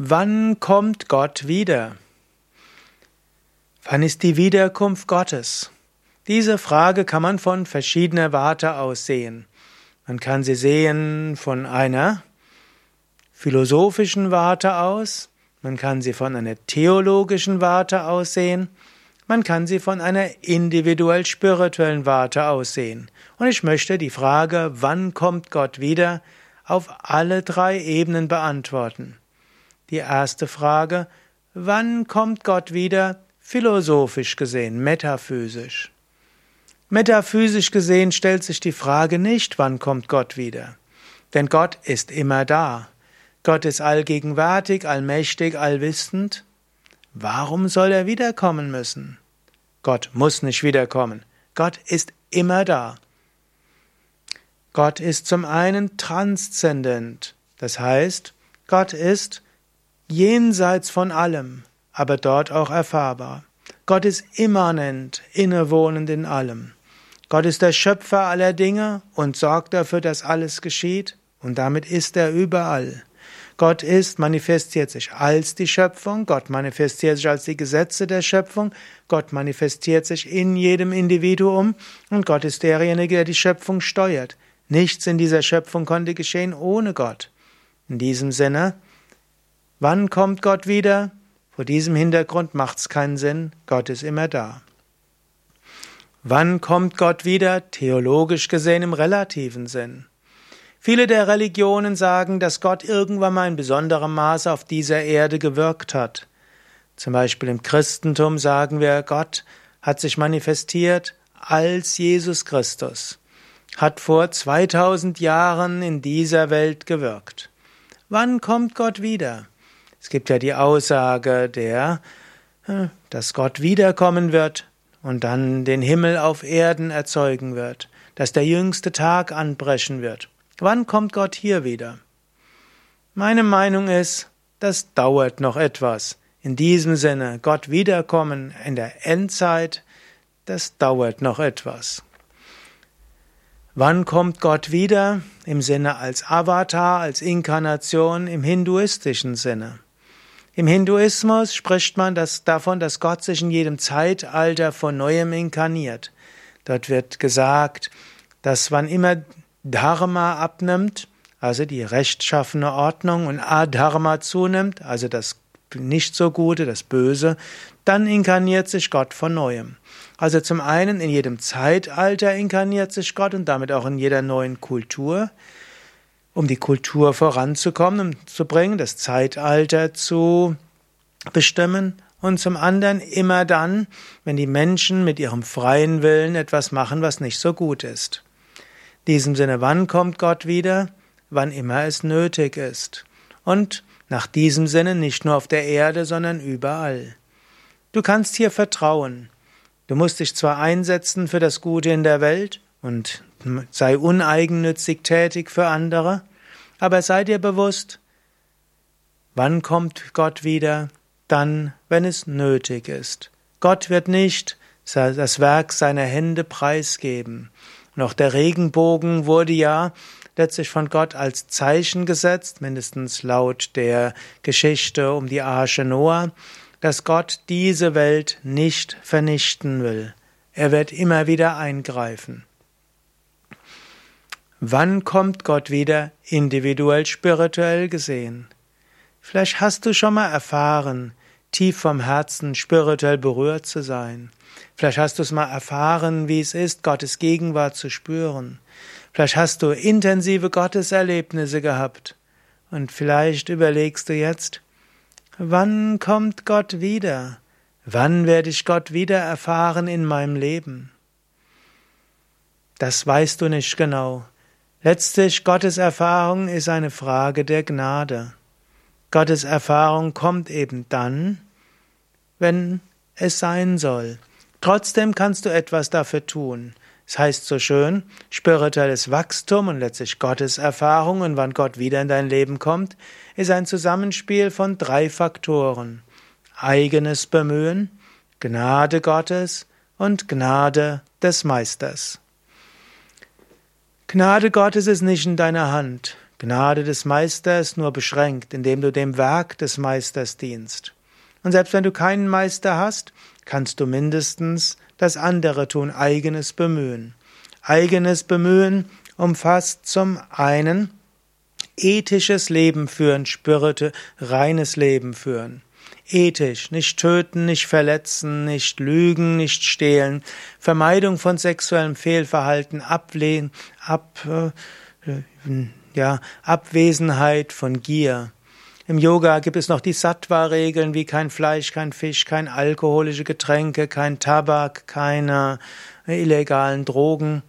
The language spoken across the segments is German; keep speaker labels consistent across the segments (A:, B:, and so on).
A: Wann kommt Gott wieder? Wann ist die Wiederkunft Gottes? Diese Frage kann man von verschiedener Warte aus sehen. Man kann sie sehen von einer philosophischen Warte aus, man kann sie von einer theologischen Warte aus sehen, man kann sie von einer individuell spirituellen Warte aus sehen. Und ich möchte die Frage, wann kommt Gott wieder, auf alle drei Ebenen beantworten. Die erste Frage, wann kommt Gott wieder, philosophisch gesehen, metaphysisch? Metaphysisch gesehen stellt sich die Frage nicht, wann kommt Gott wieder. Denn Gott ist immer da. Gott ist allgegenwärtig, allmächtig, allwissend. Warum soll er wiederkommen müssen? Gott muss nicht wiederkommen. Gott ist immer da. Gott ist zum einen transzendent, das heißt, Gott ist jenseits von allem, aber dort auch erfahrbar. Gott ist immanent, innewohnend in allem. Gott ist der Schöpfer aller Dinge und sorgt dafür, dass alles geschieht, und damit ist er überall. Gott ist, manifestiert sich als die Schöpfung, Gott manifestiert sich als die Gesetze der Schöpfung, Gott manifestiert sich in jedem Individuum und Gott ist derjenige, der die Schöpfung steuert. Nichts in dieser Schöpfung konnte geschehen ohne Gott. In diesem Sinne, Wann kommt Gott wieder? Vor diesem Hintergrund macht es keinen Sinn, Gott ist immer da. Wann kommt Gott wieder? Theologisch gesehen im relativen Sinn. Viele der Religionen sagen, dass Gott irgendwann mal in besonderem Maße auf dieser Erde gewirkt hat. Zum Beispiel im Christentum sagen wir, Gott hat sich manifestiert als Jesus Christus, hat vor 2000 Jahren in dieser Welt gewirkt. Wann kommt Gott wieder? Es gibt ja die Aussage der, äh, dass Gott wiederkommen wird und dann den Himmel auf Erden erzeugen wird, dass der jüngste Tag anbrechen wird. Wann kommt Gott hier wieder? Meine Meinung ist, das dauert noch etwas. In diesem Sinne, Gott wiederkommen in der Endzeit, das dauert noch etwas. Wann kommt Gott wieder? Im Sinne als Avatar, als Inkarnation, im hinduistischen Sinne. Im Hinduismus spricht man das davon, dass Gott sich in jedem Zeitalter von neuem inkarniert. Dort wird gesagt, dass wann immer Dharma abnimmt, also die rechtschaffene Ordnung, und Adharma zunimmt, also das nicht so Gute, das Böse, dann inkarniert sich Gott von neuem. Also zum einen in jedem Zeitalter inkarniert sich Gott und damit auch in jeder neuen Kultur um die Kultur voranzukommen, um zu bringen, das Zeitalter zu bestimmen und zum anderen immer dann, wenn die Menschen mit ihrem freien Willen etwas machen, was nicht so gut ist. In diesem Sinne, wann kommt Gott wieder? Wann immer es nötig ist. Und nach diesem Sinne nicht nur auf der Erde, sondern überall. Du kannst hier vertrauen. Du musst dich zwar einsetzen für das Gute in der Welt und sei uneigennützig tätig für andere, aber sei dir bewusst, wann kommt Gott wieder? Dann, wenn es nötig ist. Gott wird nicht das Werk seiner Hände preisgeben. Auch der Regenbogen wurde ja letztlich von Gott als Zeichen gesetzt, mindestens laut der Geschichte um die Arche Noah, dass Gott diese Welt nicht vernichten will. Er wird immer wieder eingreifen. Wann kommt Gott wieder individuell spirituell gesehen? Vielleicht hast du schon mal erfahren, tief vom Herzen spirituell berührt zu sein. Vielleicht hast du es mal erfahren, wie es ist, Gottes Gegenwart zu spüren. Vielleicht hast du intensive Gotteserlebnisse gehabt. Und vielleicht überlegst du jetzt, wann kommt Gott wieder? Wann werde ich Gott wieder erfahren in meinem Leben? Das weißt du nicht genau. Letztlich Gottes Erfahrung ist eine Frage der Gnade. Gottes Erfahrung kommt eben dann, wenn es sein soll. Trotzdem kannst du etwas dafür tun. Es heißt so schön, spirituelles Wachstum und letztlich Gottes Erfahrung und wann Gott wieder in dein Leben kommt, ist ein Zusammenspiel von drei Faktoren. Eigenes Bemühen, Gnade Gottes und Gnade des Meisters. Gnade Gottes ist nicht in deiner Hand. Gnade des Meisters nur beschränkt, indem du dem Werk des Meisters dienst. Und selbst wenn du keinen Meister hast, kannst du mindestens das andere tun, eigenes Bemühen. Eigenes Bemühen umfasst zum einen ethisches Leben führen, spürte, reines Leben führen. Ethisch, nicht töten, nicht verletzen, nicht lügen, nicht stehlen, Vermeidung von sexuellem Fehlverhalten, Ablehnen, ab, äh, ja, Abwesenheit von Gier. Im Yoga gibt es noch die Sattva-Regeln wie kein Fleisch, kein Fisch, kein alkoholische Getränke, kein Tabak, keine illegalen Drogen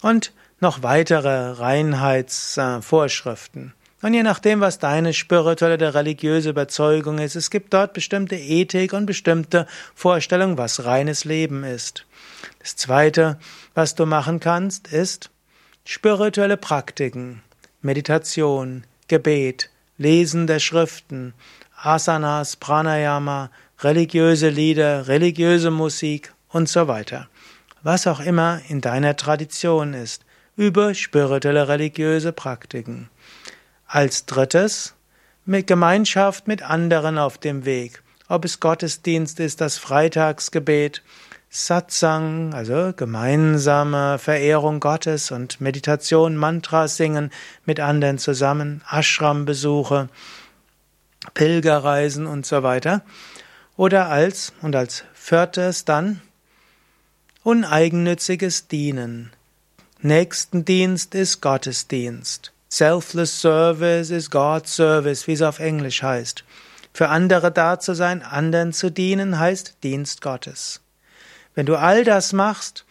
A: und noch weitere Reinheitsvorschriften. Und je nachdem, was deine spirituelle oder religiöse Überzeugung ist, es gibt dort bestimmte Ethik und bestimmte Vorstellungen, was reines Leben ist. Das zweite, was du machen kannst, ist spirituelle Praktiken, Meditation, Gebet, Lesen der Schriften, Asanas, Pranayama, religiöse Lieder, religiöse Musik und so weiter. Was auch immer in deiner Tradition ist, über spirituelle religiöse Praktiken. Als drittes, mit Gemeinschaft mit anderen auf dem Weg. Ob es Gottesdienst ist, das Freitagsgebet, Satsang, also gemeinsame Verehrung Gottes und Meditation, Mantras singen mit anderen zusammen, Ashram-Besuche, Pilgerreisen und so weiter. Oder als, und als viertes dann, uneigennütziges Dienen. Nächstendienst ist Gottesdienst. Selfless Service is God's Service, wie es auf Englisch heißt. Für andere da zu sein, anderen zu dienen, heißt Dienst Gottes. Wenn du all das machst,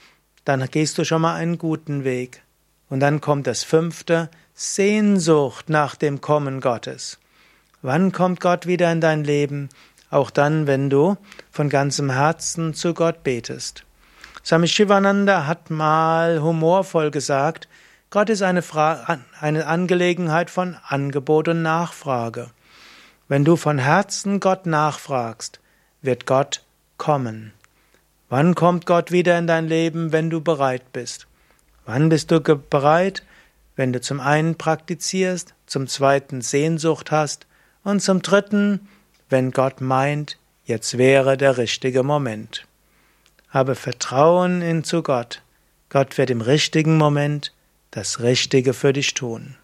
A: dann gehst du schon mal einen guten Weg. Und dann kommt das fünfte, Sehnsucht nach dem Kommen Gottes. Wann kommt Gott wieder in dein Leben? Auch dann, wenn du von ganzem Herzen zu Gott betest. Swami Shivananda hat mal humorvoll gesagt, Gott ist eine, Fra eine Angelegenheit von Angebot und Nachfrage. Wenn du von Herzen Gott nachfragst, wird Gott kommen. Wann kommt Gott wieder in dein Leben, wenn du bereit bist? Wann bist du bereit? Wenn du zum einen praktizierst, zum zweiten Sehnsucht hast und zum dritten, wenn Gott meint, jetzt wäre der richtige Moment. Habe Vertrauen in zu Gott. Gott wird im richtigen Moment das Richtige für dich tun.